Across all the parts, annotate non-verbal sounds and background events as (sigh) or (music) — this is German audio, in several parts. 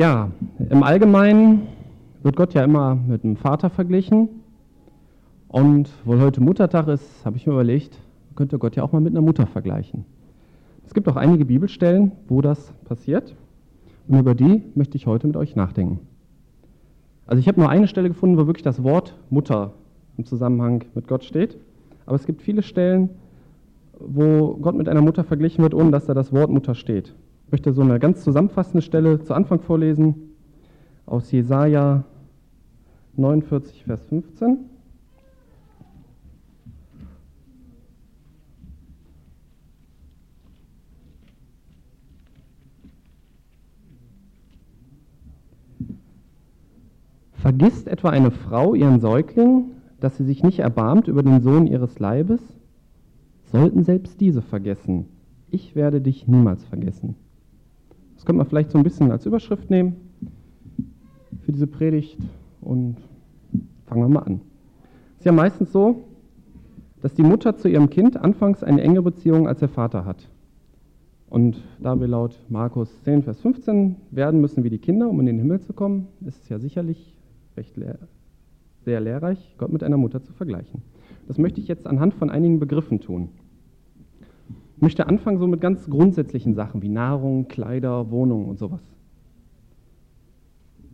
Ja, im Allgemeinen wird Gott ja immer mit einem Vater verglichen. Und weil heute Muttertag ist, habe ich mir überlegt, könnte Gott ja auch mal mit einer Mutter vergleichen. Es gibt auch einige Bibelstellen, wo das passiert. Und über die möchte ich heute mit euch nachdenken. Also ich habe nur eine Stelle gefunden, wo wirklich das Wort Mutter im Zusammenhang mit Gott steht. Aber es gibt viele Stellen, wo Gott mit einer Mutter verglichen wird, ohne dass da das Wort Mutter steht. Ich möchte so eine ganz zusammenfassende Stelle zu Anfang vorlesen aus Jesaja 49, Vers 15. Vergisst etwa eine Frau ihren Säugling, dass sie sich nicht erbarmt über den Sohn ihres Leibes? Sollten selbst diese vergessen. Ich werde dich niemals vergessen. Das könnte man vielleicht so ein bisschen als Überschrift nehmen für diese Predigt und fangen wir mal an. Es ist ja meistens so, dass die Mutter zu ihrem Kind anfangs eine enge Beziehung als der Vater hat. Und da wir laut Markus 10, Vers 15 werden müssen wie die Kinder, um in den Himmel zu kommen, ist es ja sicherlich recht lehr sehr lehrreich, Gott mit einer Mutter zu vergleichen. Das möchte ich jetzt anhand von einigen Begriffen tun. Ich möchte anfangen so mit ganz grundsätzlichen Sachen wie Nahrung, Kleider, Wohnung und sowas.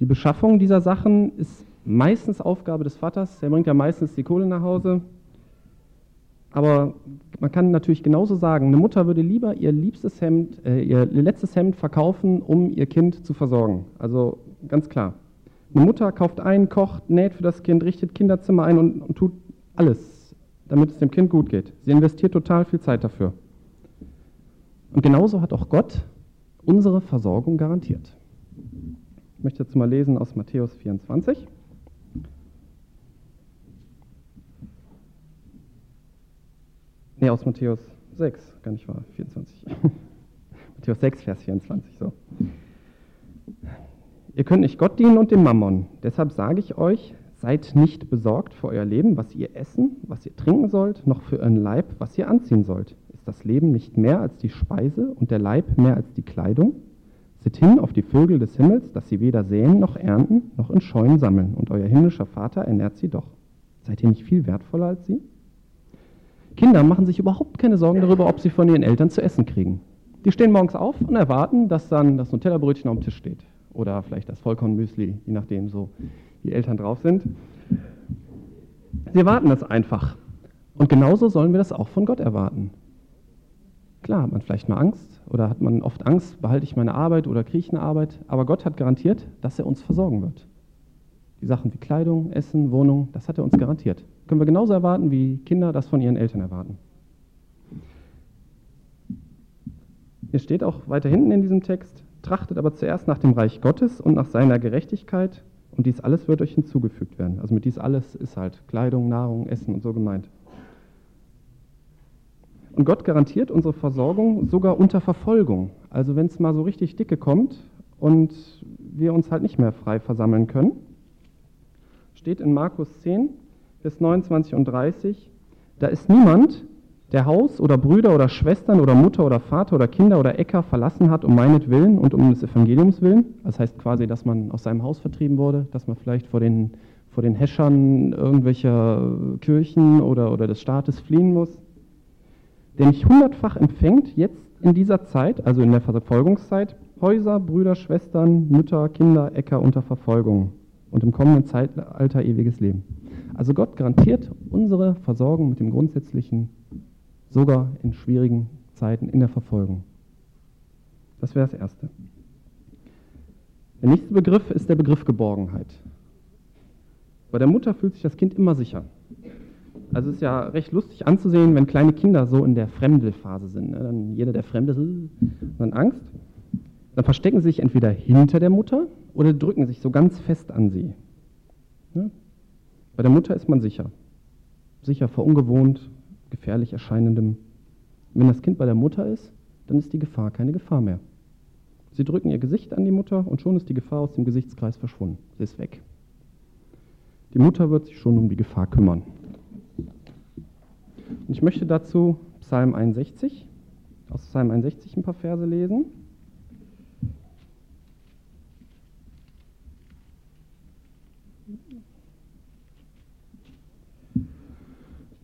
Die Beschaffung dieser Sachen ist meistens Aufgabe des Vaters. Der bringt ja meistens die Kohle nach Hause. Aber man kann natürlich genauso sagen, eine Mutter würde lieber ihr liebstes Hemd, äh, ihr letztes Hemd verkaufen, um ihr Kind zu versorgen. Also ganz klar. Eine Mutter kauft ein, kocht, näht für das Kind, richtet Kinderzimmer ein und, und tut alles, damit es dem Kind gut geht. Sie investiert total viel Zeit dafür. Und genauso hat auch Gott unsere Versorgung garantiert. Ich möchte jetzt mal lesen aus Matthäus 24. Ne, aus Matthäus 6, gar nicht wahr, 24. (laughs) Matthäus 6, Vers 24, so. Ihr könnt nicht Gott dienen und dem Mammon. Deshalb sage ich euch, seid nicht besorgt für euer Leben, was ihr essen, was ihr trinken sollt, noch für euren Leib, was ihr anziehen sollt das Leben nicht mehr als die Speise und der Leib mehr als die Kleidung? Seht hin auf die Vögel des Himmels, dass sie weder säen noch ernten, noch in Scheunen sammeln, und euer himmlischer Vater ernährt sie doch. Seid ihr nicht viel wertvoller als sie? Kinder machen sich überhaupt keine Sorgen darüber, ob sie von ihren Eltern zu essen kriegen. Die stehen morgens auf und erwarten, dass dann das Nutella-Brötchen auf dem Tisch steht. Oder vielleicht das Vollkornmüsli, je nachdem so die Eltern drauf sind. Sie erwarten das einfach. Und genauso sollen wir das auch von Gott erwarten. Klar hat man vielleicht mal Angst oder hat man oft Angst, behalte ich meine Arbeit oder kriege ich eine Arbeit, aber Gott hat garantiert, dass er uns versorgen wird. Die Sachen wie Kleidung, Essen, Wohnung, das hat er uns garantiert. Können wir genauso erwarten, wie Kinder das von ihren Eltern erwarten. Hier steht auch weiter hinten in diesem Text, trachtet aber zuerst nach dem Reich Gottes und nach seiner Gerechtigkeit und dies alles wird euch hinzugefügt werden. Also mit dies alles ist halt Kleidung, Nahrung, Essen und so gemeint. Und Gott garantiert unsere Versorgung sogar unter Verfolgung. Also wenn es mal so richtig dicke kommt und wir uns halt nicht mehr frei versammeln können. Steht in Markus 10, Vers 29 und 30, da ist niemand, der Haus oder Brüder oder Schwestern oder Mutter oder Vater oder Kinder oder Äcker verlassen hat um meinetwillen und um des Evangeliums willen. Das heißt quasi, dass man aus seinem Haus vertrieben wurde, dass man vielleicht vor den, vor den Häschern irgendwelcher Kirchen oder, oder des Staates fliehen muss der mich hundertfach empfängt, jetzt in dieser Zeit, also in der Verfolgungszeit, Häuser, Brüder, Schwestern, Mütter, Kinder, Äcker unter Verfolgung und im kommenden Zeitalter ewiges Leben. Also Gott garantiert unsere Versorgung mit dem Grundsätzlichen sogar in schwierigen Zeiten in der Verfolgung. Das wäre das Erste. Der nächste Begriff ist der Begriff Geborgenheit. Bei der Mutter fühlt sich das Kind immer sicher. Also es ist ja recht lustig anzusehen, wenn kleine Kinder so in der Fremdelphase sind. Ne? Dann jeder, der Fremde ist, dann Angst. Dann verstecken sie sich entweder hinter der Mutter oder drücken sich so ganz fest an sie. Ne? Bei der Mutter ist man sicher. Sicher vor ungewohnt, gefährlich erscheinendem. Wenn das Kind bei der Mutter ist, dann ist die Gefahr keine Gefahr mehr. Sie drücken ihr Gesicht an die Mutter und schon ist die Gefahr aus dem Gesichtskreis verschwunden. Sie ist weg. Die Mutter wird sich schon um die Gefahr kümmern. Und ich möchte dazu Psalm 61, aus Psalm 61 ein paar Verse lesen.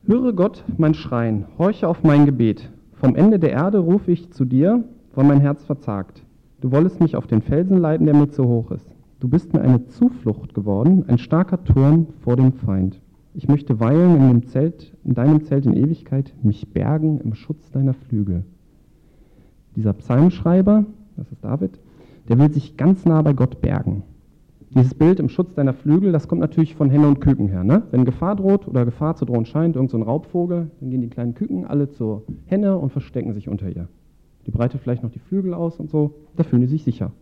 Höre Gott mein Schreien, horche auf mein Gebet. Vom Ende der Erde rufe ich zu dir, weil mein Herz verzagt. Du wollest mich auf den Felsen leiten, der mir zu hoch ist. Du bist mir eine Zuflucht geworden, ein starker Turm vor dem Feind. Ich möchte weilen in, dem Zelt, in deinem Zelt in Ewigkeit, mich bergen im Schutz deiner Flügel. Dieser Psalmschreiber, das ist David, der will sich ganz nah bei Gott bergen. Dieses Bild im Schutz deiner Flügel, das kommt natürlich von Henne und Küken her. Ne? Wenn Gefahr droht oder Gefahr zu drohen scheint, irgendein so Raubvogel, dann gehen die kleinen Küken alle zur Henne und verstecken sich unter ihr. Die breitet vielleicht noch die Flügel aus und so, da fühlen die sich sicher.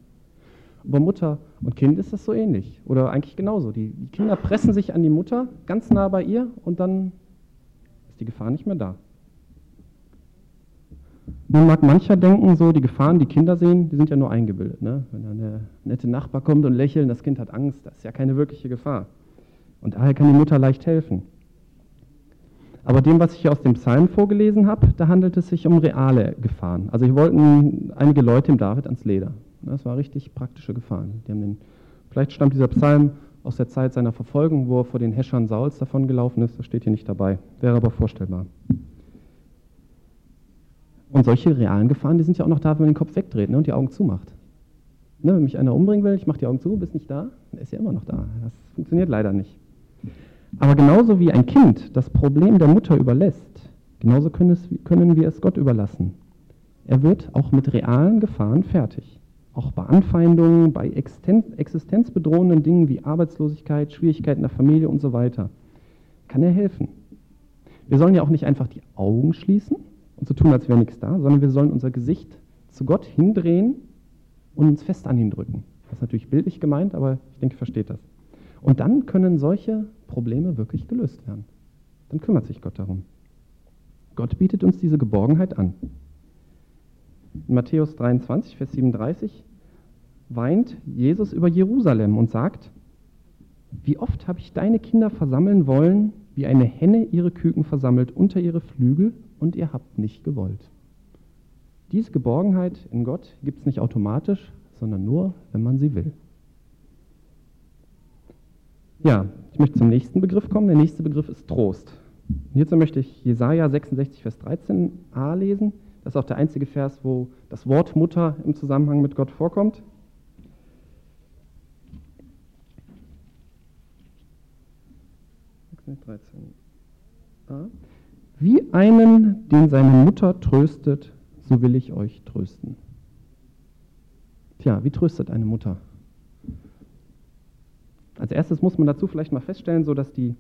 Bei Mutter und Kind ist das so ähnlich oder eigentlich genauso. Die, die Kinder pressen sich an die Mutter ganz nah bei ihr und dann ist die Gefahr nicht mehr da. Nun mag mancher denken, so die Gefahren, die Kinder sehen, die sind ja nur eingebildet. Ne? Wenn dann der nette Nachbar kommt und lächelt, das Kind hat Angst, das ist ja keine wirkliche Gefahr. Und daher kann die Mutter leicht helfen. Aber dem, was ich hier aus dem Psalm vorgelesen habe, da handelt es sich um reale Gefahren. Also hier wollten einige Leute im David ans Leder. Das war richtig praktische Gefahren. Den, vielleicht stammt dieser Psalm aus der Zeit seiner Verfolgung, wo er vor den Häschern Sauls davongelaufen ist. Das steht hier nicht dabei. Wäre aber vorstellbar. Und solche realen Gefahren, die sind ja auch noch da, wenn man den Kopf wegdreht ne, und die Augen zumacht. Ne, wenn mich einer umbringen will, ich mache die Augen zu, bist nicht da, dann ist ja immer noch da. Das funktioniert leider nicht. Aber genauso wie ein Kind das Problem der Mutter überlässt, genauso können, es, können wir es Gott überlassen. Er wird auch mit realen Gefahren fertig. Auch bei Anfeindungen, bei existenzbedrohenden Dingen wie Arbeitslosigkeit, Schwierigkeiten der Familie und so weiter, kann er helfen. Wir sollen ja auch nicht einfach die Augen schließen und so tun, als wäre nichts da, sondern wir sollen unser Gesicht zu Gott hindrehen und uns fest an ihn drücken. Das ist natürlich bildlich gemeint, aber ich denke, ihr versteht das. Und dann können solche Probleme wirklich gelöst werden. Dann kümmert sich Gott darum. Gott bietet uns diese Geborgenheit an. In Matthäus 23, Vers 37 weint Jesus über Jerusalem und sagt, wie oft habe ich deine Kinder versammeln wollen, wie eine Henne ihre Küken versammelt unter ihre Flügel, und ihr habt nicht gewollt. Diese Geborgenheit in Gott gibt es nicht automatisch, sondern nur, wenn man sie will. Ja, ich möchte zum nächsten Begriff kommen. Der nächste Begriff ist Trost. Hierzu möchte ich Jesaja 66, Vers 13a lesen. Das ist auch der einzige Vers, wo das Wort Mutter im Zusammenhang mit Gott vorkommt. Wie einen, den seine Mutter tröstet, so will ich euch trösten. Tja, wie tröstet eine Mutter? Als erstes muss man dazu vielleicht mal feststellen, so dass die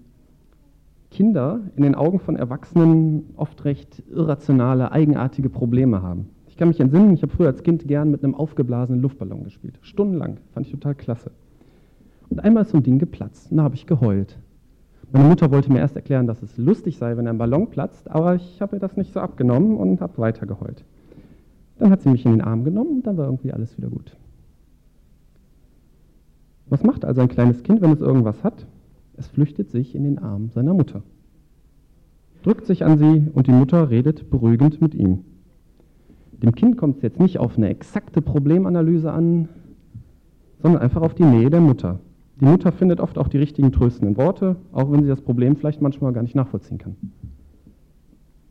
Kinder in den Augen von Erwachsenen oft recht irrationale, eigenartige Probleme haben. Ich kann mich entsinnen, ich habe früher als Kind gern mit einem aufgeblasenen Luftballon gespielt. Stundenlang. Fand ich total klasse. Und einmal ist so ein Ding geplatzt. Und da habe ich geheult. Meine Mutter wollte mir erst erklären, dass es lustig sei, wenn ein Ballon platzt, aber ich habe ihr das nicht so abgenommen und habe weiter geheult. Dann hat sie mich in den Arm genommen und dann war irgendwie alles wieder gut. Was macht also ein kleines Kind, wenn es irgendwas hat? Es flüchtet sich in den Arm seiner Mutter, drückt sich an sie und die Mutter redet beruhigend mit ihm. Dem Kind kommt es jetzt nicht auf eine exakte Problemanalyse an, sondern einfach auf die Nähe der Mutter. Die Mutter findet oft auch die richtigen tröstenden Worte, auch wenn sie das Problem vielleicht manchmal gar nicht nachvollziehen kann.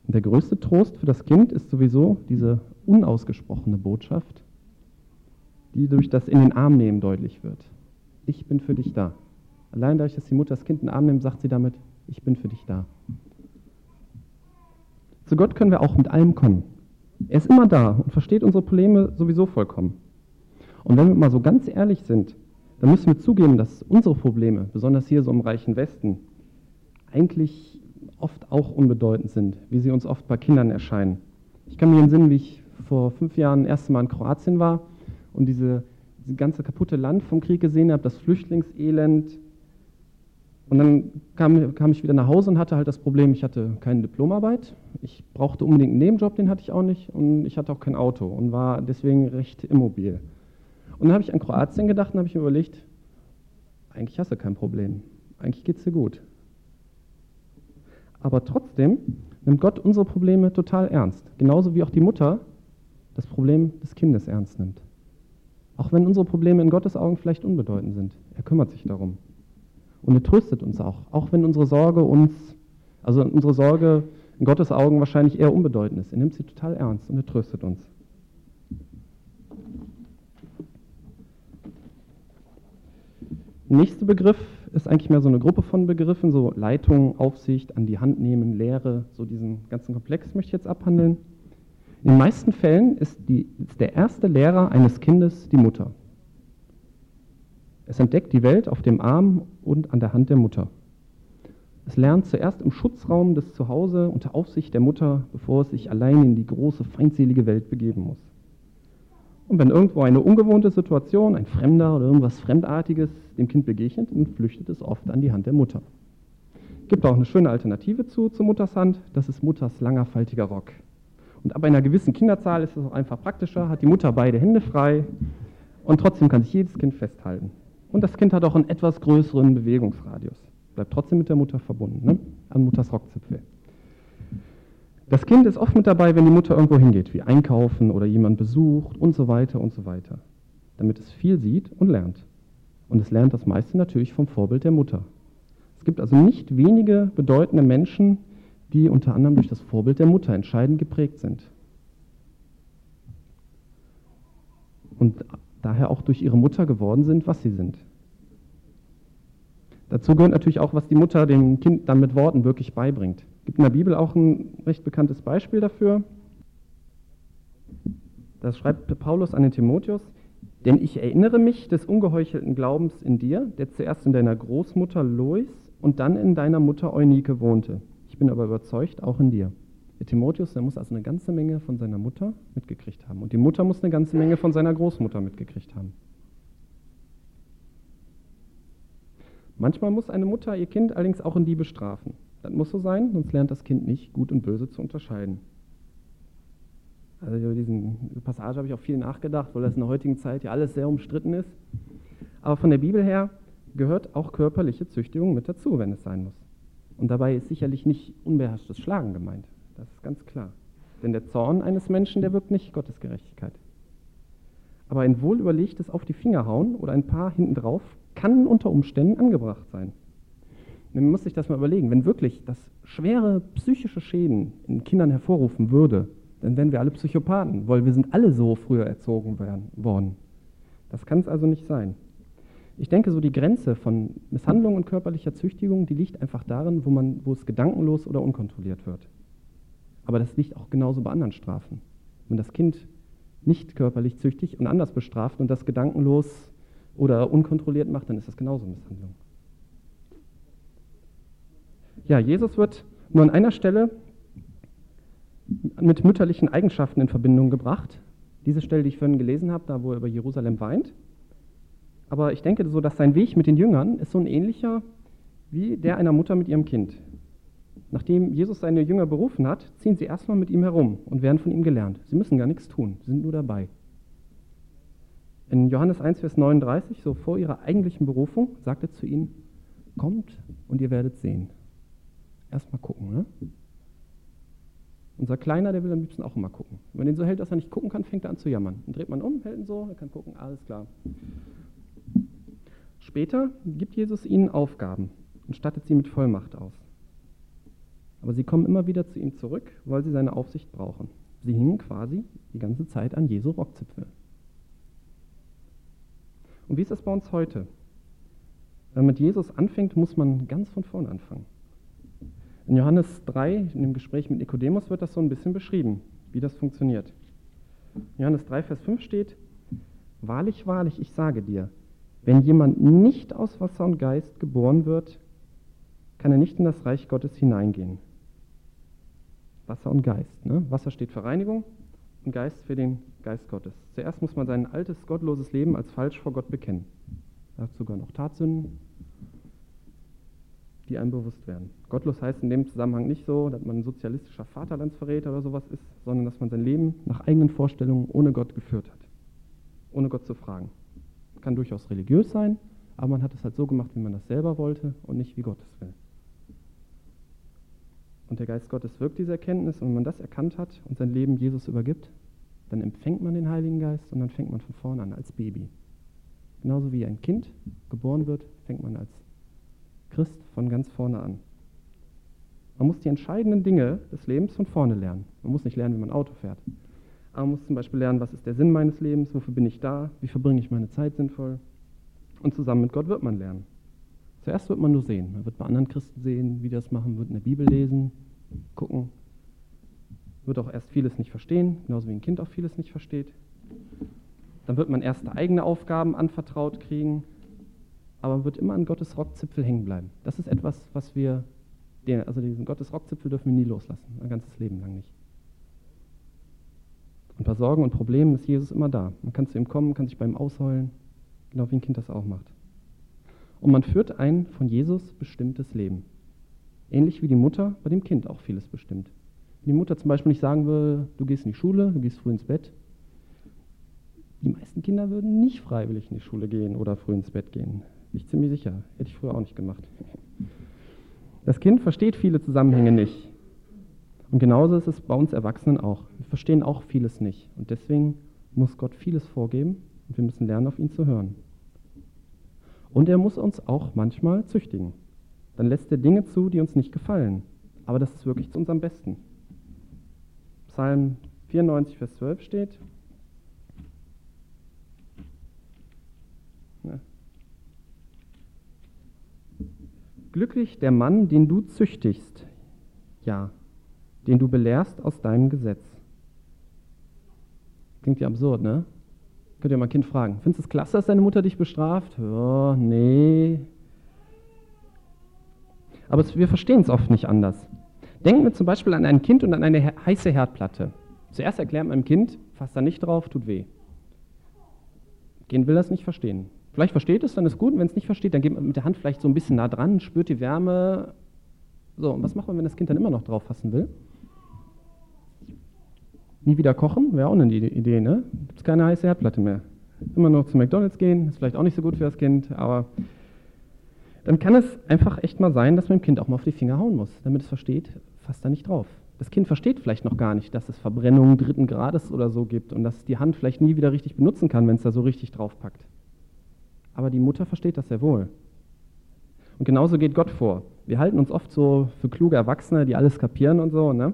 Der größte Trost für das Kind ist sowieso diese unausgesprochene Botschaft, die durch das in den Arm nehmen deutlich wird ich bin für dich da. Allein dadurch, dass die Mutter das Kind in den Arm nimmt, sagt sie damit, ich bin für dich da. Zu Gott können wir auch mit allem kommen. Er ist immer da und versteht unsere Probleme sowieso vollkommen. Und wenn wir mal so ganz ehrlich sind, dann müssen wir zugeben, dass unsere Probleme, besonders hier so im reichen Westen, eigentlich oft auch unbedeutend sind, wie sie uns oft bei Kindern erscheinen. Ich kann mir entsinnen, wie ich vor fünf Jahren das erste Mal in Kroatien war und diese das ganze kaputte Land vom Krieg gesehen habe, das Flüchtlingselend. Und dann kam, kam, ich wieder nach Hause und hatte halt das Problem, ich hatte keine Diplomarbeit, ich brauchte unbedingt einen Nebenjob, den hatte ich auch nicht, und ich hatte auch kein Auto und war deswegen recht immobil. Und dann habe ich an Kroatien gedacht und habe ich mir überlegt, eigentlich hast du kein Problem, eigentlich geht es dir gut. Aber trotzdem nimmt Gott unsere Probleme total ernst, genauso wie auch die Mutter das Problem des Kindes ernst nimmt. Auch wenn unsere Probleme in Gottes Augen vielleicht unbedeutend sind. Er kümmert sich darum. Und er tröstet uns auch, auch wenn unsere Sorge uns, also unsere Sorge in Gottes Augen wahrscheinlich eher unbedeutend ist. Er nimmt sie total ernst und er tröstet uns. Nächster Begriff ist eigentlich mehr so eine Gruppe von Begriffen, so Leitung, Aufsicht, an die Hand nehmen, Lehre, so diesen ganzen Komplex möchte ich jetzt abhandeln. In den meisten Fällen ist, die, ist der erste Lehrer eines Kindes die Mutter. Es entdeckt die Welt auf dem Arm und an der Hand der Mutter. Es lernt zuerst im Schutzraum des Zuhause unter Aufsicht der Mutter, bevor es sich allein in die große, feindselige Welt begeben muss. Und wenn irgendwo eine ungewohnte Situation, ein Fremder oder irgendwas Fremdartiges dem Kind begegnet, dann flüchtet es oft an die Hand der Mutter. Es gibt auch eine schöne Alternative zu, zu Mutters Hand, das ist Mutters langer, faltiger Rock. Und ab einer gewissen Kinderzahl ist es auch einfach praktischer, hat die Mutter beide Hände frei und trotzdem kann sich jedes Kind festhalten. Und das Kind hat auch einen etwas größeren Bewegungsradius. Bleibt trotzdem mit der Mutter verbunden, ne? an Mutters Rockzipfel. Das Kind ist oft mit dabei, wenn die Mutter irgendwo hingeht, wie einkaufen oder jemand besucht und so weiter und so weiter, damit es viel sieht und lernt. Und es lernt das meiste natürlich vom Vorbild der Mutter. Es gibt also nicht wenige bedeutende Menschen, die unter anderem durch das Vorbild der Mutter entscheidend geprägt sind. Und daher auch durch ihre Mutter geworden sind, was sie sind. Dazu gehört natürlich auch, was die Mutter dem Kind dann mit Worten wirklich beibringt gibt in der Bibel auch ein recht bekanntes Beispiel dafür. Das schreibt Paulus an den Timotheus. Denn ich erinnere mich des ungeheuchelten Glaubens in dir, der zuerst in deiner Großmutter Lois und dann in deiner Mutter Eunike wohnte. Ich bin aber überzeugt, auch in dir. Der Timotheus, der muss also eine ganze Menge von seiner Mutter mitgekriegt haben. Und die Mutter muss eine ganze Menge von seiner Großmutter mitgekriegt haben. Manchmal muss eine Mutter ihr Kind allerdings auch in die bestrafen. Das muss so sein, sonst lernt das Kind nicht, gut und böse zu unterscheiden. Also über diesen Passage habe ich auch viel nachgedacht, weil das in der heutigen Zeit ja alles sehr umstritten ist. Aber von der Bibel her gehört auch körperliche Züchtigung mit dazu, wenn es sein muss. Und dabei ist sicherlich nicht unbeherrschtes Schlagen gemeint. Das ist ganz klar. Denn der Zorn eines Menschen, der wirkt nicht Gottes Gerechtigkeit. Aber ein wohlüberlegtes Auf die Finger hauen oder ein paar hinten drauf kann unter Umständen angebracht sein. Man muss sich das mal überlegen. Wenn wirklich das schwere psychische Schäden in Kindern hervorrufen würde, dann wären wir alle Psychopathen, weil wir sind alle so früher erzogen worden. Das kann es also nicht sein. Ich denke, so die Grenze von Misshandlung und körperlicher Züchtigung, die liegt einfach darin, wo, man, wo es gedankenlos oder unkontrolliert wird. Aber das liegt auch genauso bei anderen Strafen. Wenn das Kind nicht körperlich züchtig und anders bestraft und das gedankenlos oder unkontrolliert macht, dann ist das genauso Misshandlung. Ja, Jesus wird nur an einer Stelle mit mütterlichen Eigenschaften in Verbindung gebracht. Diese Stelle, die ich vorhin gelesen habe, da wo er über Jerusalem weint. Aber ich denke so, dass sein Weg mit den Jüngern ist so ein ähnlicher wie der einer Mutter mit ihrem Kind. Nachdem Jesus seine Jünger berufen hat, ziehen sie erstmal mit ihm herum und werden von ihm gelernt. Sie müssen gar nichts tun, sie sind nur dabei. In Johannes 1, Vers 39, so vor ihrer eigentlichen Berufung, sagt er zu ihnen, kommt und ihr werdet sehen. Erstmal gucken. Ne? Unser Kleiner, der will am liebsten auch immer gucken. Wenn man den so hält, dass er nicht gucken kann, fängt er an zu jammern. Dann dreht man um, hält ihn so, er kann gucken, alles klar. Später gibt Jesus ihnen Aufgaben und stattet sie mit Vollmacht aus. Aber sie kommen immer wieder zu ihm zurück, weil sie seine Aufsicht brauchen. Sie hingen quasi die ganze Zeit an Jesu Rockzipfel. Und wie ist das bei uns heute? Wenn man mit Jesus anfängt, muss man ganz von vorn anfangen. In Johannes 3, in dem Gespräch mit Nikodemus, wird das so ein bisschen beschrieben, wie das funktioniert. In Johannes 3, Vers 5 steht, Wahrlich, wahrlich, ich sage dir, wenn jemand nicht aus Wasser und Geist geboren wird, kann er nicht in das Reich Gottes hineingehen. Wasser und Geist. Ne? Wasser steht für Reinigung und Geist für den Geist Gottes. Zuerst muss man sein altes, gottloses Leben als falsch vor Gott bekennen. Dazu gehören auch Tatsünden, die einem bewusst werden. Gottlos heißt in dem Zusammenhang nicht so, dass man ein sozialistischer Vaterlandsverräter oder sowas ist, sondern dass man sein Leben nach eigenen Vorstellungen ohne Gott geführt hat. Ohne Gott zu fragen. Kann durchaus religiös sein, aber man hat es halt so gemacht, wie man das selber wollte und nicht wie Gott es will. Und der Geist Gottes wirkt diese Erkenntnis und wenn man das erkannt hat und sein Leben Jesus übergibt, dann empfängt man den Heiligen Geist und dann fängt man von vorne an als Baby. Genauso wie ein Kind geboren wird, fängt man als Christ von ganz vorne an. Man muss die entscheidenden Dinge des Lebens von vorne lernen. Man muss nicht lernen, wie man Auto fährt. Aber man muss zum Beispiel lernen, was ist der Sinn meines Lebens, wofür bin ich da, wie verbringe ich meine Zeit sinnvoll. Und zusammen mit Gott wird man lernen. Zuerst wird man nur sehen. Man wird bei anderen Christen sehen, wie die das machen, wird in der Bibel lesen, gucken. Wird auch erst vieles nicht verstehen, genauso wie ein Kind auch vieles nicht versteht. Dann wird man erste eigene Aufgaben anvertraut kriegen, aber man wird immer an Gottes Rockzipfel hängen bleiben. Das ist etwas, was wir, also diesen Gottes Rockzipfel dürfen wir nie loslassen, ein ganzes Leben lang nicht. Und bei Sorgen und Problemen ist Jesus immer da. Man kann zu ihm kommen, kann sich bei ihm ausheulen, genau wie ein Kind das auch macht. Und man führt ein von Jesus bestimmtes Leben. Ähnlich wie die Mutter bei dem Kind auch vieles bestimmt. Wenn die Mutter zum Beispiel nicht sagen würde, du gehst in die Schule, du gehst früh ins Bett, die meisten Kinder würden nicht freiwillig in die Schule gehen oder früh ins Bett gehen. Bin ich ziemlich sicher. Hätte ich früher auch nicht gemacht. Das Kind versteht viele Zusammenhänge nicht. Und genauso ist es bei uns Erwachsenen auch. Wir verstehen auch vieles nicht. Und deswegen muss Gott vieles vorgeben und wir müssen lernen, auf ihn zu hören. Und er muss uns auch manchmal züchtigen. Dann lässt er Dinge zu, die uns nicht gefallen. Aber das ist wirklich zu unserem Besten. Psalm 94, Vers 12 steht, Glücklich der Mann, den du züchtigst, ja, den du belehrst aus deinem Gesetz. Klingt ja absurd, ne? Könnt ihr mal ein Kind fragen. Findest du es klasse, dass deine Mutter dich bestraft? Ja, nee. Aber wir verstehen es oft nicht anders. Denken wir zum Beispiel an ein Kind und an eine heiße Herdplatte. Zuerst erklärt man einem Kind, fasst da nicht drauf, tut weh. Kind will das nicht verstehen. Vielleicht versteht es, dann ist gut. Und wenn es nicht versteht, dann geht man mit der Hand vielleicht so ein bisschen nah dran, spürt die Wärme. So, und was macht man, wenn das Kind dann immer noch drauf fassen will? Nie wieder kochen, wäre auch eine Idee, ne? Gibt es keine heiße Herdplatte mehr. Immer noch zu McDonalds gehen, ist vielleicht auch nicht so gut für das Kind, aber dann kann es einfach echt mal sein, dass man dem Kind auch mal auf die Finger hauen muss, damit es versteht, fasst da nicht drauf. Das Kind versteht vielleicht noch gar nicht, dass es Verbrennungen dritten Grades oder so gibt und dass es die Hand vielleicht nie wieder richtig benutzen kann, wenn es da so richtig draufpackt aber die Mutter versteht das sehr wohl. Und genauso geht Gott vor. Wir halten uns oft so für kluge Erwachsene, die alles kapieren und so, ne?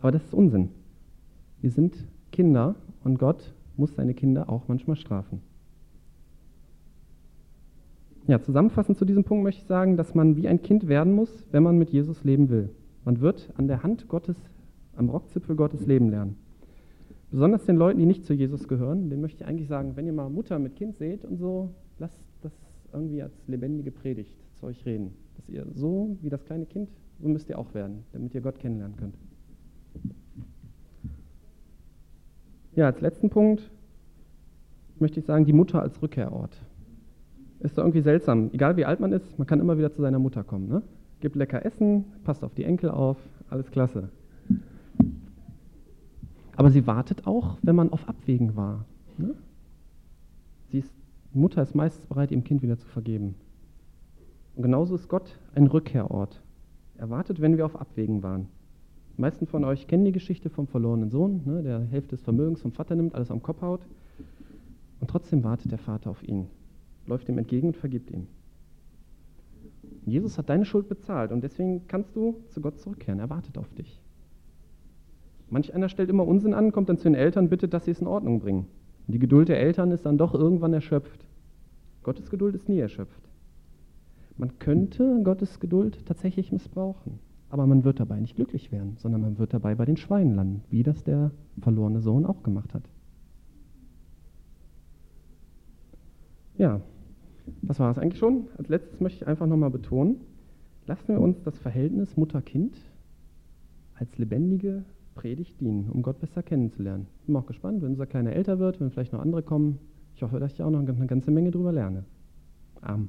aber das ist Unsinn. Wir sind Kinder und Gott muss seine Kinder auch manchmal strafen. Ja, zusammenfassend zu diesem Punkt möchte ich sagen, dass man wie ein Kind werden muss, wenn man mit Jesus leben will. Man wird an der Hand Gottes, am Rockzipfel Gottes leben lernen. Besonders den Leuten, die nicht zu Jesus gehören, denen möchte ich eigentlich sagen, wenn ihr mal Mutter mit Kind seht und so, lasst das irgendwie als lebendige Predigt zu euch reden. Dass ihr so wie das kleine Kind, so müsst ihr auch werden, damit ihr Gott kennenlernen könnt. Ja, als letzten Punkt möchte ich sagen, die Mutter als Rückkehrort. Ist doch irgendwie seltsam. Egal wie alt man ist, man kann immer wieder zu seiner Mutter kommen. Ne? Gibt lecker Essen, passt auf die Enkel auf, alles klasse. Aber sie wartet auch, wenn man auf Abwägen war. Ne? Sie ist die Mutter ist meistens bereit, ihrem Kind wieder zu vergeben. Und genauso ist Gott ein Rückkehrort. Er wartet, wenn wir auf Abwägen waren. Die meisten von euch kennen die Geschichte vom verlorenen Sohn, ne, der Hälfte des Vermögens vom Vater nimmt, alles am Kopf haut. Und trotzdem wartet der Vater auf ihn, läuft ihm entgegen und vergibt ihm. Jesus hat deine Schuld bezahlt und deswegen kannst du zu Gott zurückkehren. Er wartet auf dich. Manch einer stellt immer Unsinn an, kommt dann zu den Eltern, bittet, dass sie es in Ordnung bringen. Und die Geduld der Eltern ist dann doch irgendwann erschöpft. Gottes Geduld ist nie erschöpft. Man könnte Gottes Geduld tatsächlich missbrauchen, aber man wird dabei nicht glücklich werden, sondern man wird dabei bei den Schweinen landen, wie das der verlorene Sohn auch gemacht hat. Ja, das war es eigentlich schon. Als letztes möchte ich einfach nochmal betonen, lassen wir uns das Verhältnis Mutter-Kind als lebendige Predigt dienen, um Gott besser kennenzulernen. Ich bin auch gespannt, wenn unser Kleiner älter wird, wenn vielleicht noch andere kommen. Ich hoffe, dass ich auch noch eine ganze Menge darüber lerne. Amen.